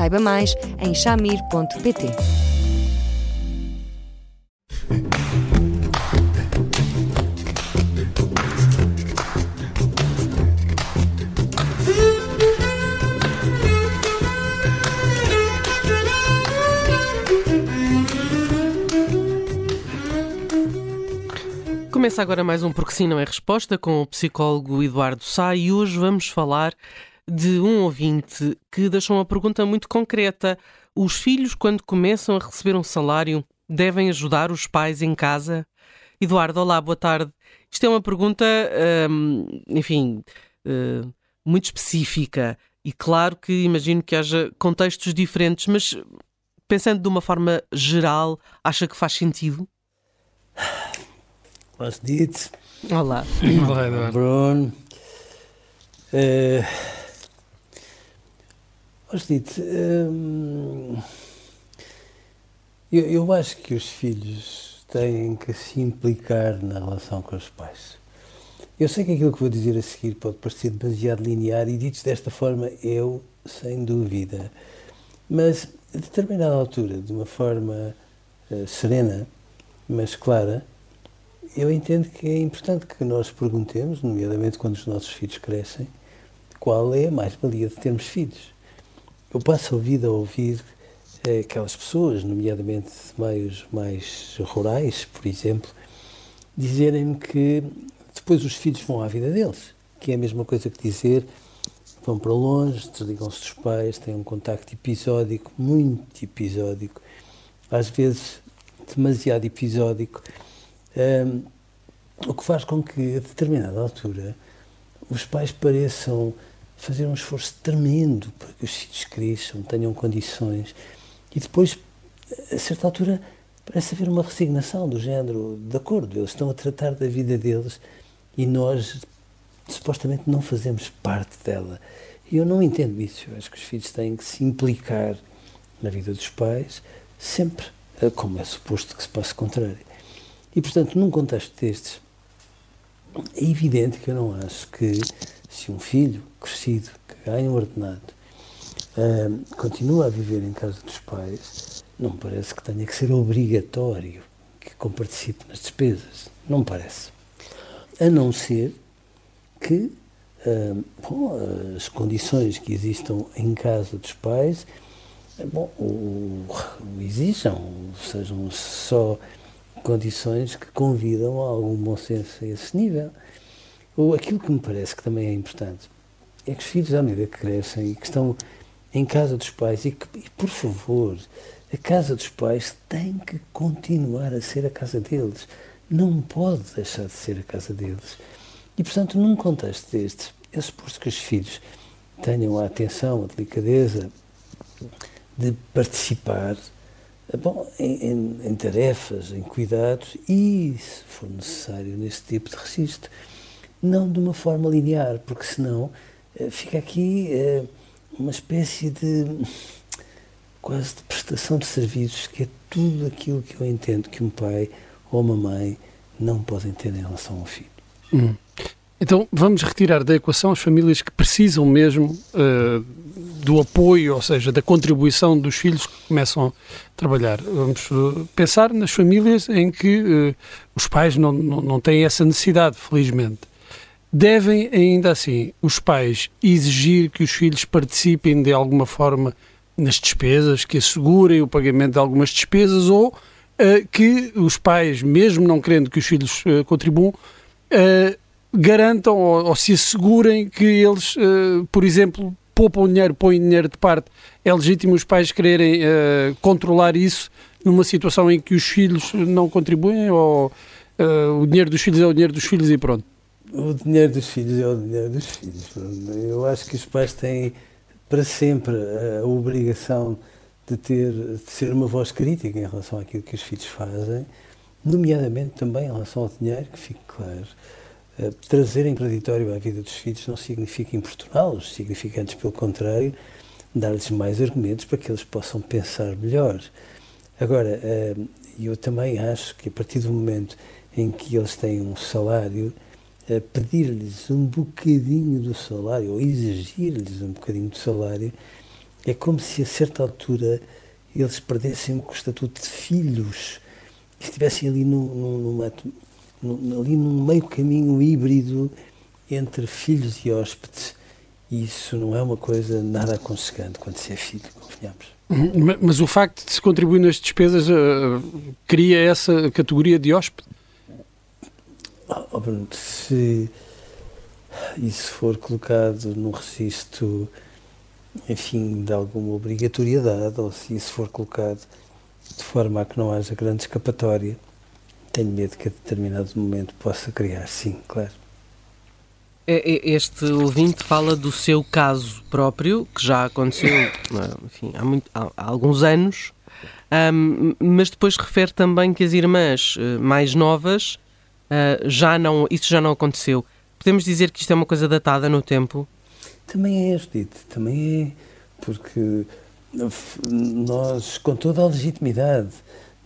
Saiba mais em chamir.pt. Começa agora mais um Porque Sim Não é Resposta com o psicólogo Eduardo Sá e hoje vamos falar de um ouvinte que deixou uma pergunta muito concreta. Os filhos, quando começam a receber um salário, devem ajudar os pais em casa? Eduardo, olá, boa tarde. Isto é uma pergunta, hum, enfim, hum, muito específica e claro que imagino que haja contextos diferentes, mas pensando de uma forma geral, acha que faz sentido? Was dit? Olá. Olá, Eduardo. Bruno. Uh, Dito, hum, eu, eu acho que os filhos têm que se implicar na relação com os pais. Eu sei que aquilo que vou dizer a seguir pode parecer demasiado linear e dito desta forma, eu, sem dúvida. Mas, a determinada altura, de uma forma uh, serena, mas clara, eu entendo que é importante que nós perguntemos, nomeadamente quando os nossos filhos crescem, qual é a mais-valia de termos filhos eu passo a vida a ouvir eh, aquelas pessoas, nomeadamente de meios mais rurais, por exemplo, dizerem-me que depois os filhos vão à vida deles, que é a mesma coisa que dizer vão para longe, desligam-se dos pais, têm um contacto episódico, muito episódico, às vezes demasiado episódico, um, ehm, o que faz com que, a determinada altura, os pais pareçam fazer um esforço tremendo para que os filhos cresçam, tenham condições. E depois, a certa altura, parece haver uma resignação do género, de acordo, eles estão a tratar da vida deles e nós supostamente não fazemos parte dela. E eu não entendo isso. Eu acho que os filhos têm que se implicar na vida dos pais, sempre eh, como é suposto que se passe contrário. E, portanto, num contexto destes, é evidente que eu não acho que se um filho crescido, que ganha um ordenado, continua a viver em casa dos pais, não me parece que tenha que ser obrigatório que comparticipe nas despesas. Não me parece. A não ser que bom, as condições que existam em casa dos pais bom, o, o exijam, sejam só condições que convidam a algum bom senso a esse nível. Ou aquilo que me parece que também é importante é que os filhos, à medida que crescem e que estão em casa dos pais, e que, e por favor, a casa dos pais tem que continuar a ser a casa deles. Não pode deixar de ser a casa deles. E, portanto, num contexto deste, é suposto que os filhos tenham a atenção, a delicadeza de participar bom, em, em, em tarefas, em cuidados e, se for necessário, nesse tipo de registro não de uma forma linear, porque senão eh, fica aqui eh, uma espécie de quase de prestação de serviços, que é tudo aquilo que eu entendo que um pai ou uma mãe não podem ter em relação ao filho. Hum. Então vamos retirar da equação as famílias que precisam mesmo uh, do apoio, ou seja, da contribuição dos filhos que começam a trabalhar. Vamos pensar nas famílias em que uh, os pais não, não, não têm essa necessidade, felizmente. Devem, ainda assim, os pais exigir que os filhos participem de alguma forma nas despesas, que assegurem o pagamento de algumas despesas ou uh, que os pais, mesmo não querendo que os filhos uh, contribuam, uh, garantam ou, ou, se assegurem que eles, por exemplo, poupam dinheiro, põem dinheiro de parte. É legítimo os pais quererem controlar isso numa situação em que os filhos não contribuem ou o dinheiro dos filhos é o dinheiro dos filhos e pronto? O dinheiro dos filhos é o dinheiro dos filhos. Eu acho que os pais têm para sempre a obrigação de ter de ser uma voz crítica em relação àquilo que os filhos fazem, nomeadamente também em relação ao dinheiro, que fique claro. Uh, trazer em contraditório à vida dos filhos não significa importuná-los, significa antes, pelo contrário, dar-lhes mais argumentos para que eles possam pensar melhor. Agora, uh, eu também acho que a partir do momento em que eles têm um salário, pedir-lhes um bocadinho do salário, ou exigir-lhes um bocadinho do salário, é como se a certa altura eles perdessem o estatuto de filhos estivessem ali num, num, numa, ali num meio caminho híbrido entre filhos e hóspedes. E isso não é uma coisa nada aconselhante quando se é filho, convenhamos. Uhum. Mas o facto de se contribuir nas despesas uh, cria essa categoria de hóspede? Oh, Bruno, se isso for colocado num registro enfim, de alguma obrigatoriedade, ou se isso for colocado de forma a que não haja grande escapatória, tenho medo que a determinado momento possa criar, sim, claro. É, é, este ouvinte fala do seu caso próprio, que já aconteceu enfim, há, muito, há, há alguns anos, um, mas depois refere também que as irmãs uh, mais novas uh, já não, isso já não aconteceu. Podemos dizer que isto é uma coisa datada no tempo? Também é, Judite, também é, porque nós, com toda a legitimidade,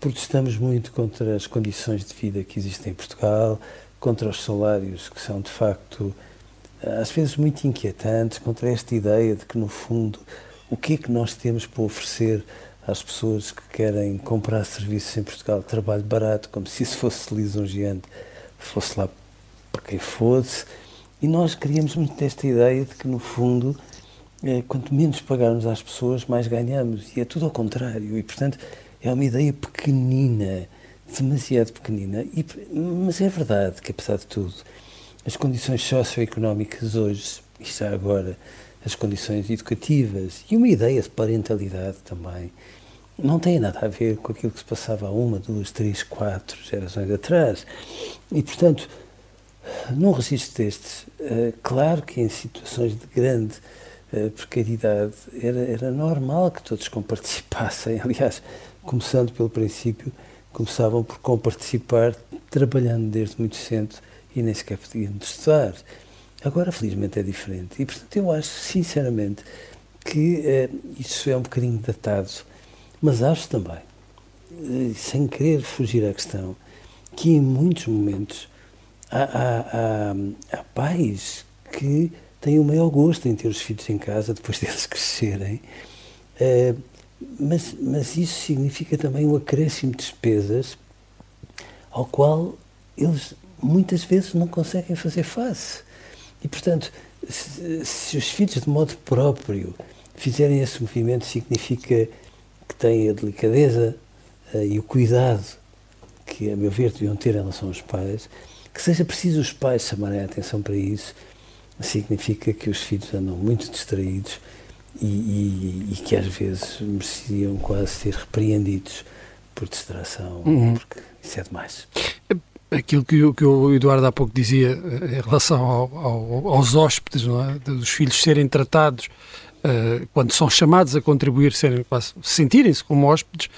protestamos muito contra as condições de vida que existem em Portugal, contra os salários que são de facto às vezes muito inquietantes, contra esta ideia de que no fundo o que é que nós temos para oferecer às pessoas que querem comprar serviços em Portugal, trabalho barato, como se isso fosse lisonjeante, fosse lá para quem fosse, e nós criamos muito esta ideia de que, no fundo, é, quanto menos pagarmos às pessoas, mais ganhamos. E é tudo ao contrário. E, portanto, é uma ideia pequenina, demasiado pequenina. E, mas é verdade que, apesar de tudo, as condições socioeconómicas hoje, e já agora as condições educativas e uma ideia de parentalidade também, não têm nada a ver com aquilo que se passava há uma, duas, três, quatro gerações atrás. E, portanto, num registro destes, uh, claro que em situações de grande uh, precariedade era, era normal que todos comparticipassem. Aliás, começando pelo princípio, começavam por comparticipar trabalhando desde muito cedo e nem sequer podiam estudar. Agora, felizmente, é diferente. E, portanto, eu acho, sinceramente, que uh, isso é um bocadinho datado. Mas acho também, sem querer fugir à questão, que em muitos momentos há, há, há, pais que têm o maior gosto em ter os filhos em casa depois deles crescerem, uh, mas, mas isso significa também um acréscimo de despesas ao qual eles muitas vezes não conseguem fazer face. E, portanto, se, se os filhos de modo próprio fizerem esse movimento, significa que têm a delicadeza uh, e o cuidado que, a meu ver, deviam ter em relação aos pais, que seja preciso os pais chamarem a atenção para isso, significa que os filhos andam muito distraídos e, e, e que às vezes mereciam quase ser repreendidos por distração, uhum. porque isso é demais. Aquilo que, que o Eduardo há pouco dizia eh, em relação ao, ao, aos hóspedes, não é? dos filhos serem tratados uh, quando são chamados a contribuir, sentirem-se como hóspedes,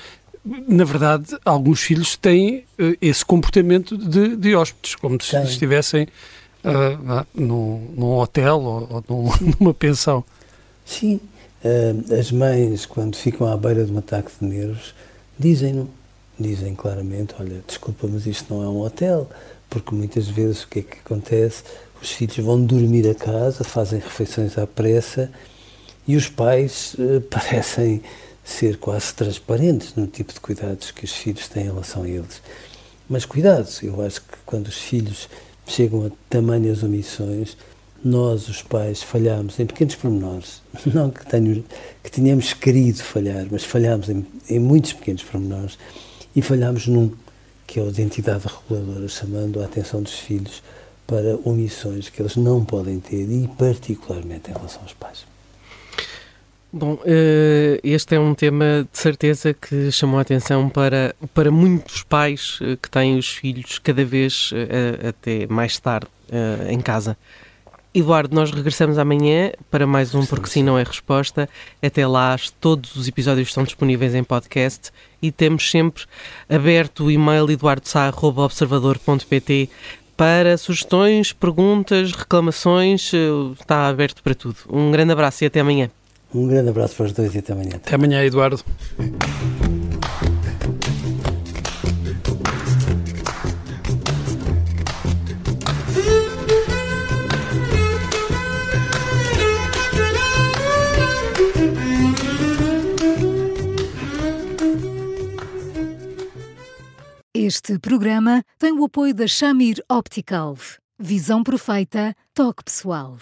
na verdade, alguns filhos têm uh, esse comportamento de, de hóspedes, como se estivessem uh, num, num, hotel ou, ou numa pensão. Sim, uh, as mães, quando ficam à beira de um ataque de nervos, dizem-no, dizem claramente, olha, desculpa, mas isto não é um hotel, porque muitas vezes o que é que acontece? Os filhos vão dormir a casa, fazem refeições à pressa e os pais parecem ser quase transparentes no tipo de cuidados que os filhos têm em relação a eles. Mas cuidado, eu acho que quando os filhos chegam a tamanhas omissões, nós, os pais, falhamos em pequenos pormenores. Não que, tenho, que tenhamos querido falhar, mas falhamos em, em muitos pequenos pormenores e falhamos num, que é a identidade reguladora, chamando a atenção dos filhos para omissões que eles não podem ter e particularmente em relação aos pais. Bom, eh, este é um tema de certeza que chamou a atenção para, para muitos pais eh, que têm os filhos cada vez eh, até mais tarde em casa. Eduardo, nós regressamos amanhã para mais um Porque Sim Não é Resposta. Até lá, todos os episódios estão disponíveis em podcast e temos sempre aberto o e-mail eduardosá.observador.pt para sugestões, perguntas, reclamações. Está aberto para tudo. Um grande abraço e até amanhã. Um grande abraço para os dois e até amanhã. Até amanhã, Eduardo. Este programa tem o apoio da Shamir Optical. Visão perfeita, toque pessoal.